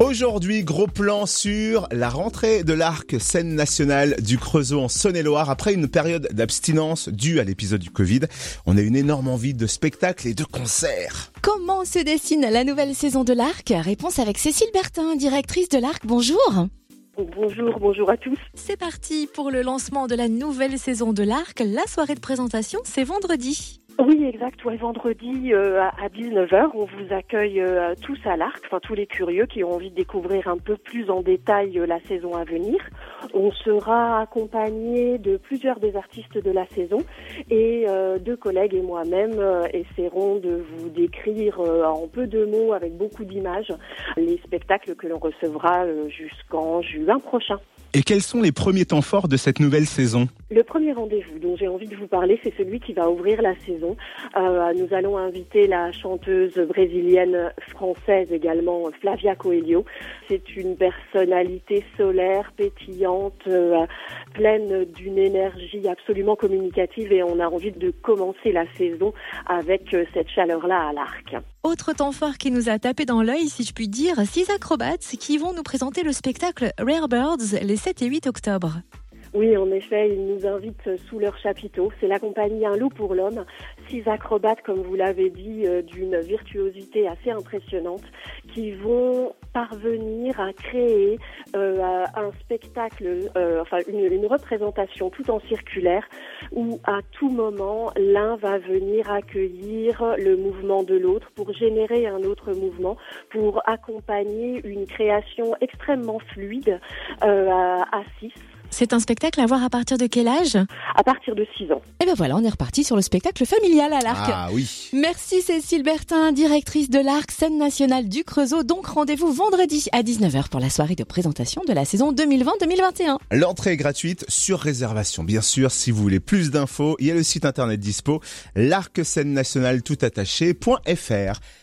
Aujourd'hui, gros plan sur la rentrée de l'arc scène nationale du Creusot en Saône-et-Loire. Après une période d'abstinence due à l'épisode du Covid, on a une énorme envie de spectacles et de concerts. Comment se dessine la nouvelle saison de l'arc? Réponse avec Cécile Bertin, directrice de l'arc. Bonjour. Bonjour, bonjour à tous. C'est parti pour le lancement de la nouvelle saison de l'arc. La soirée de présentation, c'est vendredi. Oui, exact. Ouais, vendredi euh, à 19h, on vous accueille euh, tous à l'Arc, enfin tous les curieux qui ont envie de découvrir un peu plus en détail euh, la saison à venir. On sera accompagné de plusieurs des artistes de la saison et deux collègues et moi-même essaierons de vous décrire en peu de mots, avec beaucoup d'images, les spectacles que l'on recevra jusqu'en juin prochain. Et quels sont les premiers temps forts de cette nouvelle saison? Le premier rendez-vous dont j'ai envie de vous parler, c'est celui qui va ouvrir la saison. Euh, nous allons inviter la chanteuse brésilienne française également, Flavia Coelho. C'est une personnalité solaire, pétillante, euh, pleine d'une énergie absolument communicative et on a envie de commencer la saison avec euh, cette chaleur-là à l'arc. Autre temps fort qui nous a tapé dans l'œil, si je puis dire, six acrobates qui vont nous présenter le spectacle Rare Birds les 7 et 8 octobre. Oui, en effet, ils nous invitent sous leur chapiteau. C'est la compagnie Un loup pour l'homme. Six acrobates, comme vous l'avez dit, euh, d'une virtuosité assez impressionnante, qui vont parvenir à créer euh, un spectacle, euh, enfin une, représentation tout en circulaire, où à tout moment l'un va venir accueillir le mouvement de l'autre pour générer un autre mouvement, pour accompagner une création extrêmement fluide à six. C'est un spectacle à voir à partir de quel âge? À partir de 6 ans. Et ben voilà, on est reparti sur le spectacle familial à l'Arc. Ah oui. Merci Cécile Bertin, directrice de l'Arc, scène nationale du Creusot. Donc rendez-vous vendredi à 19h pour la soirée de présentation de la saison 2020-2021. L'entrée est gratuite sur réservation. Bien sûr, si vous voulez plus d'infos, il y a le site internet dispo, l'arc scène nationale tout